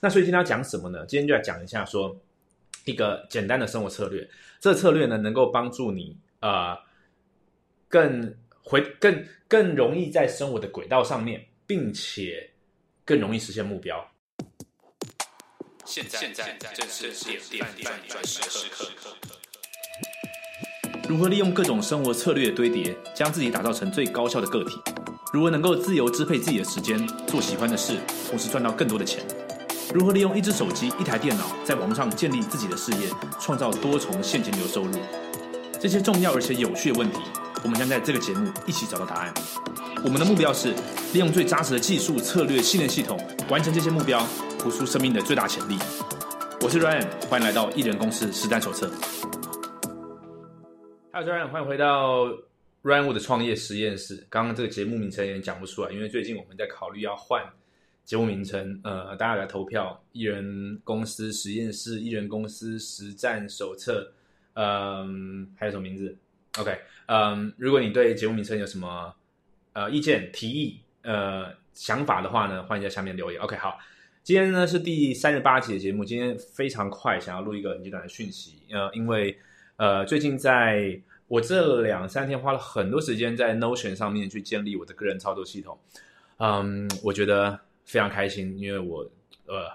那所以今天要讲什么呢？今天就来讲一下说一个简单的生活策略。这个策略呢，能够帮助你呃更回更更容易在生活的轨道上面，并且更容易实现目标。现在现在正是点点点转时刻。如何利用各种生活策略的堆叠，将自己打造成最高效的个体？如何能够自由支配自己的时间，做喜欢的事，同时赚到更多的钱？如何利用一只手机、一台电脑，在网上建立自己的事业，创造多重现金流收入？这些重要而且有趣的问题，我们将在这个节目一起找到答案。我们的目标是利用最扎实的技术、策略、信念系统，完成这些目标，活出生命的最大潜力。我是 Ryan，欢迎来到艺人公司实战手册。Hello，Ryan，欢迎回到 Ryan 的创业实验室。刚刚这个节目名称也讲不出来，因为最近我们在考虑要换节目名称。呃，大家来投票，艺人公司实验室、艺人公司实战手册。嗯，还有什么名字？OK，嗯，如果你对节目名称有什么呃意见、提议、呃想法的话呢，欢迎在下面留言。OK，好，今天呢是第三十八期的节目，今天非常快，想要录一个很简短的讯息。呃，因为呃最近在我这两三天花了很多时间在 Notion 上面去建立我的个人操作系统。嗯，我觉得非常开心，因为我呃。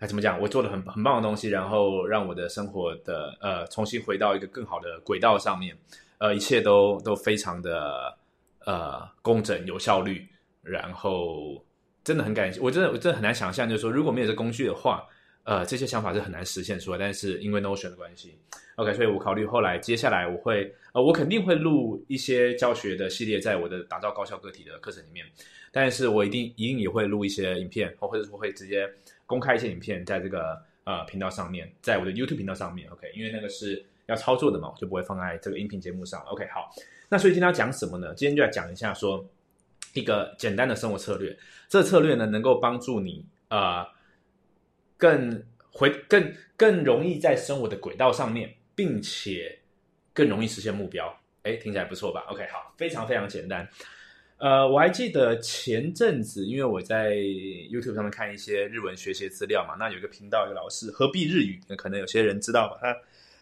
还怎么讲？我做了很很棒的东西，然后让我的生活的呃重新回到一个更好的轨道上面，呃，一切都都非常的呃工整有效率，然后真的很感谢，我真的我真的很难想象，就是说如果没有这工具的话，呃，这些想法是很难实现出来。但是因为 Notion 的关系，OK，所以我考虑后来接下来我会呃我肯定会录一些教学的系列在我的打造高效个体的课程里面，但是我一定一定也会录一些影片，或者说会直接。公开一些影片在这个呃频道上面，在我的 YouTube 频道上面，OK，因为那个是要操作的嘛，我就不会放在这个音频节目上。OK，好，那所以今天要讲什么呢？今天就要讲一下说一个简单的生活策略。这个策略呢，能够帮助你呃更回更更容易在生活的轨道上面，并且更容易实现目标。哎，听起来不错吧？OK，好，非常非常简单。呃，我还记得前阵子，因为我在 YouTube 上面看一些日文学习资料嘛，那有一个频道，一个老师何必日语，可能有些人知道吧，他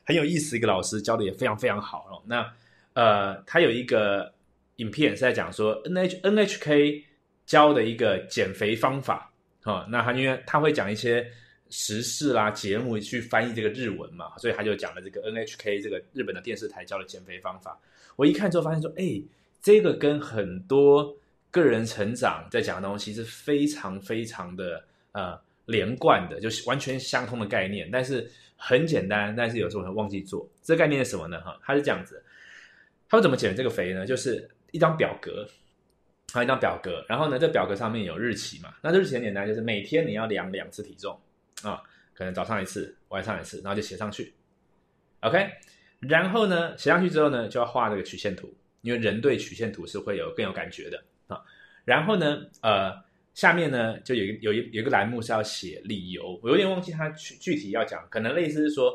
很有意思，一个老师教的也非常非常好哦。那呃，他有一个影片是在讲说 NH NHK 教的一个减肥方法啊，那他因为他会讲一些时事啦、节目去翻译这个日文嘛，所以他就讲了这个 NHK 这个日本的电视台教的减肥方法。我一看之后发现说，哎。这个跟很多个人成长在讲的东西是非常非常的呃连贯的，就是完全相通的概念，但是很简单，但是有时候会忘记做。这概念是什么呢？哈，它是这样子，它会怎么减这个肥呢？就是一张表格，还有一张表格，然后呢，这表格上面有日期嘛？那这日期很简单，就是每天你要量两次体重啊，可能早上一次，晚上一次，然后就写上去。OK，然后呢，写上去之后呢，就要画这个曲线图。因为人对曲线图是会有更有感觉的啊，然后呢，呃，下面呢就有有一有一个栏目是要写理由，我有点忘记它具具体要讲，可能类似是说，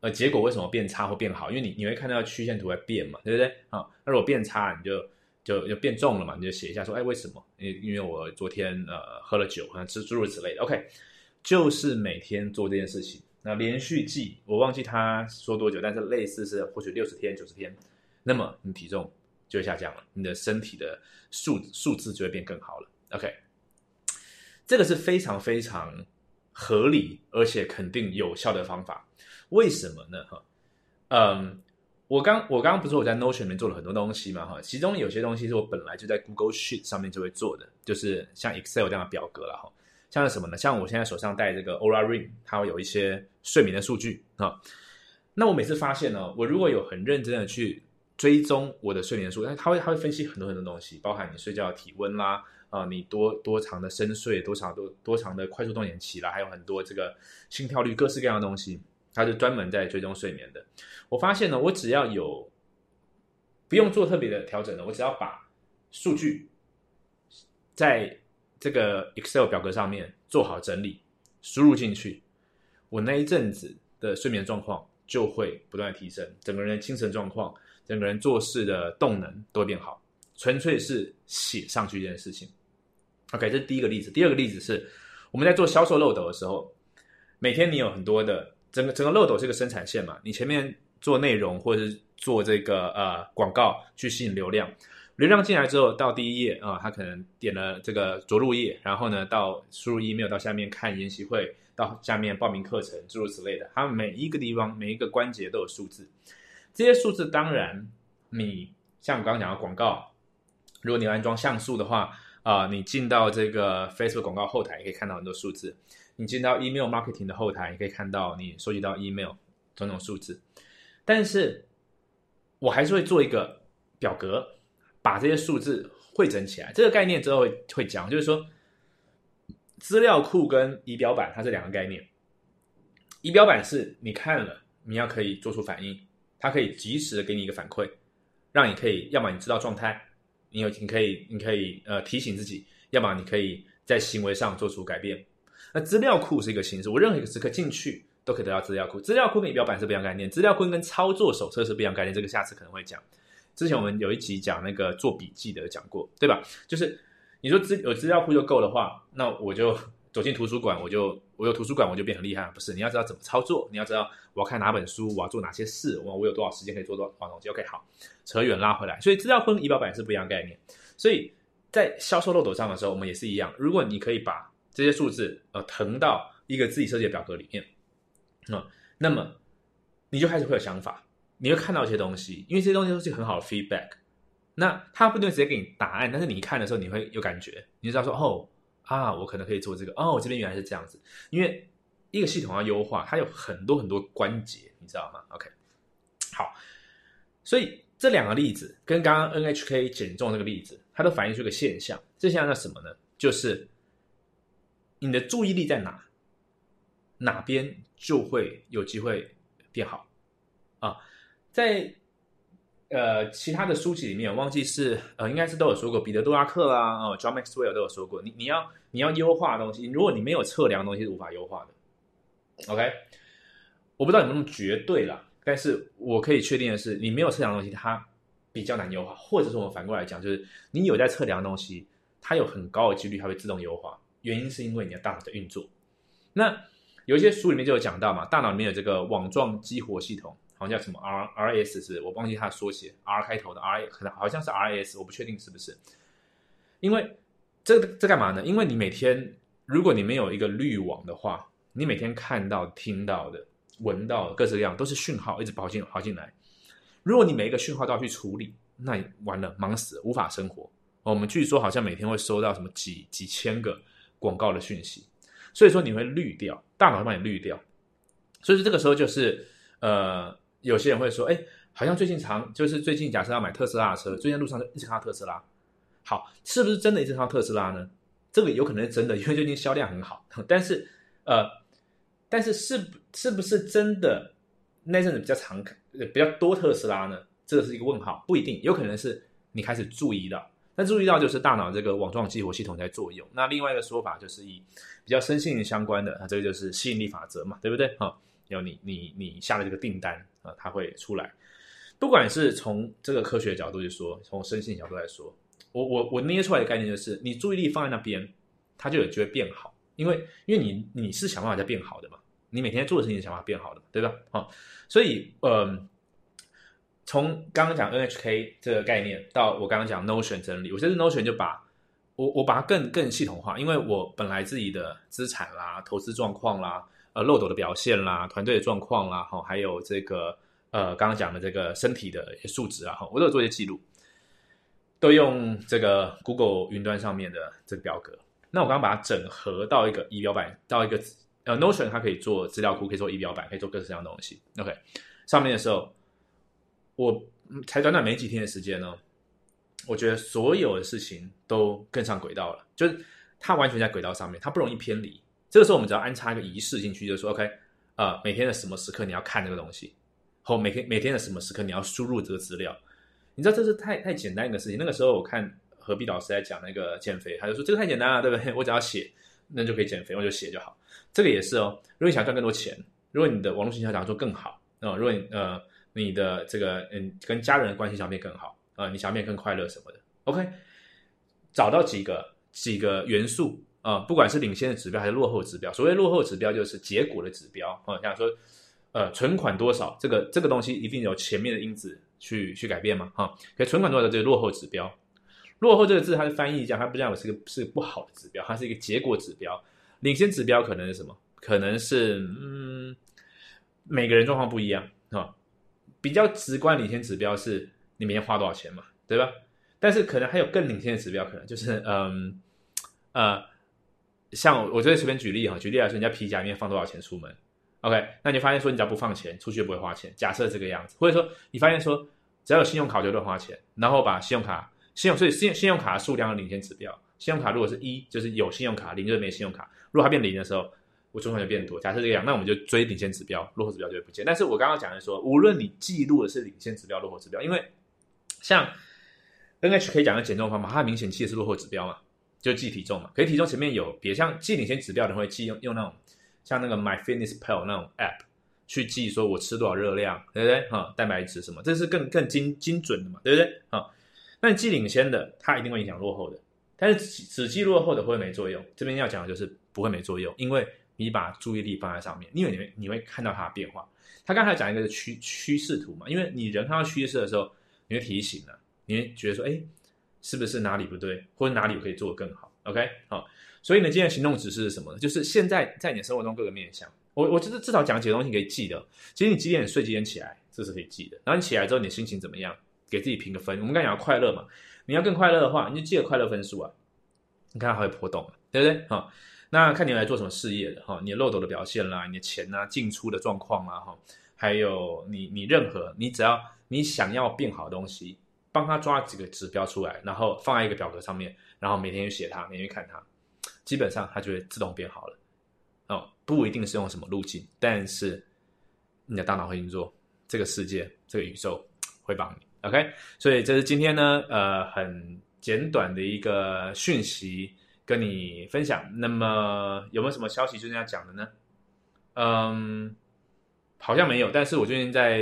呃，结果为什么变差或变好？因为你你会看到曲线图在变嘛，对不对？啊，那如果变差，你就就就变重了嘛，你就写一下说，哎，为什么？因因为我昨天呃喝了酒，啊，吃诸如此类的。OK，就是每天做这件事情，那连续记，我忘记他说多久，但是类似是或许六十天、九十天，那么你体重。就会下降了，你的身体的数数字就会变更好了。OK，这个是非常非常合理而且肯定有效的方法。为什么呢？哈，嗯，我刚我刚刚不是我在 Notion 里面做了很多东西嘛？哈，其中有些东西是我本来就在 Google Sheet 上面就会做的，就是像 Excel 这样的表格了哈。像是什么呢？像我现在手上戴这个 Oura Ring，它会有一些睡眠的数据啊。那我每次发现呢，我如果有很认真的去追踪我的睡眠数，它会它会分析很多很多东西，包含你睡觉的体温啦，啊，你多多长的深睡，多长多多长的快速动眼期啦，还有很多这个心跳率，各式各样的东西，它是专门在追踪睡眠的。我发现呢，我只要有不用做特别的调整的，我只要把数据在这个 Excel 表格上面做好整理，输入进去，我那一阵子的睡眠状况就会不断提升，整个人的精神状况。整个人做事的动能都会变好，纯粹是写上去这件事情。OK，这是第一个例子。第二个例子是我们在做销售漏斗的时候，每天你有很多的整个整个漏斗是个生产线嘛，你前面做内容或者是做这个呃广告去吸引流量，流量进来之后到第一页啊，他可能点了这个着陆页，然后呢到输入 email 到下面看研习会，到下面报名课程，诸如此类的，它每一个地方每一个关节都有数字，这些数字当然你像我刚刚讲的广告，如果你安装像素的话。啊，你进到这个 Facebook 广告后台，也可以看到很多数字；你进到 Email Marketing 的后台，也可以看到你收集到 Email 种种数字。但是，我还是会做一个表格，把这些数字汇整起来。这个概念之后会会讲，就是说，资料库跟仪表板它是两个概念。仪表板是你看了，你要可以做出反应，它可以及时的给你一个反馈，让你可以，要么你知道状态。你有，你可以，你可以呃提醒自己，要么你可以在行为上做出改变。那资料库是一个形式，我任何一个时刻进去都可以得到资料库。资料库跟仪表板是不一样概念，资料库跟操作手册是不一样概念。这个下次可能会讲。之前我们有一集讲那个做笔记的讲过，对吧？就是你说资有资料库就够的话，那我就。走进图书馆，我就我有图书馆，我就变很厉害。不是，你要知道怎么操作，你要知道我要看哪本书，我要做哪些事，我我有多少时间可以做多少东西。OK，好，扯远拉回来。所以资料库、仪表板是不一样的概念。所以在销售漏斗上的时候，我们也是一样。如果你可以把这些数字呃腾到一个自己设计的表格里面，啊，那么你就开始会有想法，你会看到一些东西，因为这些东西都是很好的 feedback。那他不一定直接给你答案，但是你看的时候，你会有感觉，你就知道说哦。啊，我可能可以做这个哦，我这边原来是这样子，因为一个系统要优化，它有很多很多关节，你知道吗？OK，好，所以这两个例子跟刚刚 NHK 减重这个例子，它都反映出一个现象，这现象叫什么呢？就是你的注意力在哪，哪边就会有机会变好啊，在。呃，其他的书籍里面，忘记是呃，应该是都有说过，彼得·杜拉克啦，哦，John Maxwell 都有说过，你你要你要优化的东西，如果你没有测量东西，是无法优化的。OK，我不知道有没有绝对啦，但是我可以确定的是，你没有测量东西，它比较难优化，或者是我们反过来讲，就是你有在测量东西，它有很高的几率它会自动优化，原因是因为你的大脑在运作。那有一些书里面就有讲到嘛，大脑里面有这个网状激活系统。好像叫什么 R R S 是我忘记它的缩写，R 开头的 R 可能好像是 R S，我不确定是不是。因为这这干嘛呢？因为你每天如果你没有一个滤网的话，你每天看到、听到的、闻到各式各样都是讯号，一直跑进跑进来。如果你每一个讯号都要去处理，那完了，忙死，无法生活。我们据说好像每天会收到什么几几千个广告的讯息，所以说你会滤掉，大脑会帮你滤掉。所以说这个时候就是呃。有些人会说：“哎，好像最近常就是最近，假设要买特斯拉的车，最近路上就一直看到特斯拉。好，是不是真的一直看到特斯拉呢？这个有可能是真的，因为最近销量很好。但是，呃，但是是是不是真的那阵子比较常看比较多特斯拉呢？这个是一个问号，不一定，有可能是你开始注意到。那注意到就是大脑这个网状激活系统在作用。那另外一个说法就是以比较生性相关的，那这个就是吸引力法则嘛，对不对？哈。”有你你你下的这个订单啊，它会出来。不管是从这个科学角度去说，从生性角度来说，我我我捏出来的概念就是，你注意力放在那边，它就有机会变好。因为因为你你是想办法在变好的嘛，你每天做的事情想办法变好的，对吧？好，所以呃，从刚刚讲 NHK 这个概念到我刚刚讲 Notion 整理，我觉得 Notion 就把我我把它更更系统化，因为我本来自己的资产啦、投资状况啦。呃，漏斗的表现啦，团队的状况啦，哈，还有这个呃，刚刚讲的这个身体的一些数值啊，哈，我都有做一些记录，都用这个 Google 云端上面的这个表格。那我刚刚把它整合到一个仪表板，到一个呃 Notion，它可以做资料库，可以做仪表板，可以做各式各样的东西。OK，上面的时候，我才短短没几天的时间呢，我觉得所有的事情都跟上轨道了，就是它完全在轨道上面，它不容易偏离。这个时候，我们只要安插一个仪式进去，就说 OK，呃，每天的什么时刻你要看这个东西，或每天每天的什么时刻你要输入这个资料，你知道这是太太简单一个事情。那个时候我看何必老师在讲那个减肥，他就说这个太简单了，对不对？我只要写，那就可以减肥，我就写就好。这个也是哦。如果你想赚更多钱，如果你的网络形象想做更好，啊，如果你呃你的这个嗯跟家人的关系想变更好，啊，你想变更快乐什么的，OK，找到几个几个元素。啊、不管是领先的指标还是落后指标，所谓落后指标就是结果的指标啊，像说呃存款多少，这个这个东西一定有前面的因子去去改变嘛哈、可存款多少这个落后指标，落后这个字它是翻译一下，它不认为是个是个不好的指标，它是一个结果指标。领先指标可能是什么？可能是嗯，每个人状况不一样啊、比较直观领先指标是你每天花多少钱嘛，对吧？但是可能还有更领先的指标，可能就是嗯呃，像我我这边随便举例哈，举例来说，人家皮夹里面放多少钱出门？OK，那你发现说你只要不放钱，出去就不会花钱。假设这个样子，或者说你发现说只要有信用卡就会花钱，然后把信用卡信用所以信信用卡的数量的领先指标，信用卡如果是一就是有信用卡，零就是没信用卡。如果它变零的时候，我存款就变多。假设这个样，那我们就追领先指标，落后指标就会不见。但是我刚刚讲的说，无论你记录的是领先指标、落后指标，因为像 NHK 讲的减重方法，它明显记的是落后指标嘛，就记体重嘛。可是体重前面有别像记领先指标的人会记用用那种像那个 MyFitnessPal 那种 App 去记，说我吃多少热量，对不对？哈，蛋白质什么，这是更更精精准的嘛，对不对？啊，那你记领先的，它一定会影响落后的。但是只记落后的会没作用。这边要讲的就是不会没作用，因为你把注意力放在上面，因为你会你会看到它的变化。他刚才讲一个趋趋势图嘛，因为你人看到趋势的时候，你会提醒了，你会觉得说，哎，是不是哪里不对，或者哪里我可以做得更好？OK，好，所以呢，今天的行动指示是什么呢？就是现在在你的生活中各个面向，我我就是至少讲几个东西可以记的。其实你几点睡，几点起来，这是可以记的。然后你起来之后，你的心情怎么样？给自己评个分。我们刚讲快乐嘛，你要更快乐的话，你就记得快乐分数啊。你看它会波动，对不对？哈、那看你来做什么事业的哈，你的漏斗的表现啦，你的钱啊进出的状况啦哈，还有你你任何你只要你想要变好的东西，帮他抓几个指标出来，然后放在一个表格上面，然后每天去写它，每天去看它，基本上它就会自动变好了。哦，不一定是用什么路径，但是你的大脑会运作，这个世界这个宇宙会帮你。OK，所以这是今天呢，呃，很简短的一个讯息跟你分享。那么有没有什么消息最近要讲的呢？嗯，好像没有，但是我最近在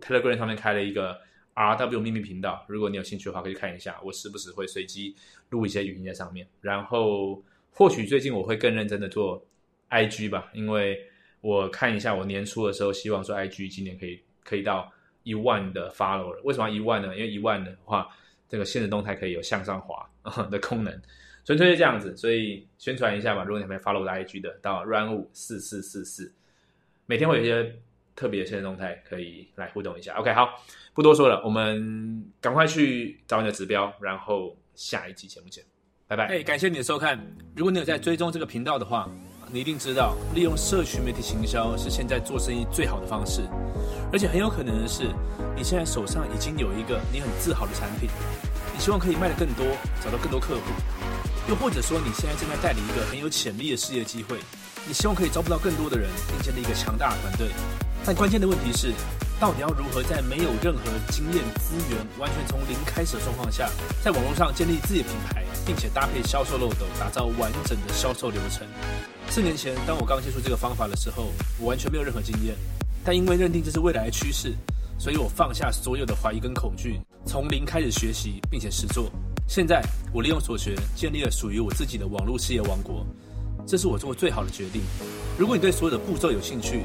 Telegram 上面开了一个 RW 秘密频道，如果你有兴趣的话，可以看一下。我时不时会随机录一些语音在上面，然后或许最近我会更认真的做 IG 吧，因为我看一下我年初的时候，希望说 IG 今年可以可以到一万的 follower。为什么一万呢？因为一万的话，这个现实动态可以有向上滑 的功能，纯粹是这样子。所以宣传一下吧，如果你还没 follow 我的 IG 的，到 run 五四四四四，每天会有一些特别的现实动态可以来互动一下。OK，好，不多说了，我们赶快去找你的指标，然后下一期节目见，拜拜。哎，感谢你的收看。如果你有在追踪这个频道的话，你一定知道，利用社群媒体行销是现在做生意最好的方式。而且很有可能的是，你现在手上已经有一个你很自豪的产品，你希望可以卖得更多，找到更多客户。又或者说，你现在正在代理一个很有潜力的事业机会，你希望可以招募到更多的人，并建立一个强大的团队。但关键的问题是，到底要如何在没有任何经验资源、完全从零开始的状况下，在网络上建立自己的品牌，并且搭配销售漏斗，打造完整的销售流程？四年前，当我刚接触这个方法的时候，我完全没有任何经验，但因为认定这是未来的趋势，所以我放下所有的怀疑跟恐惧，从零开始学习，并且实做。现在，我利用所学，建立了属于我自己的网络事业王国。这是我做过最好的决定。如果你对所有的步骤有兴趣，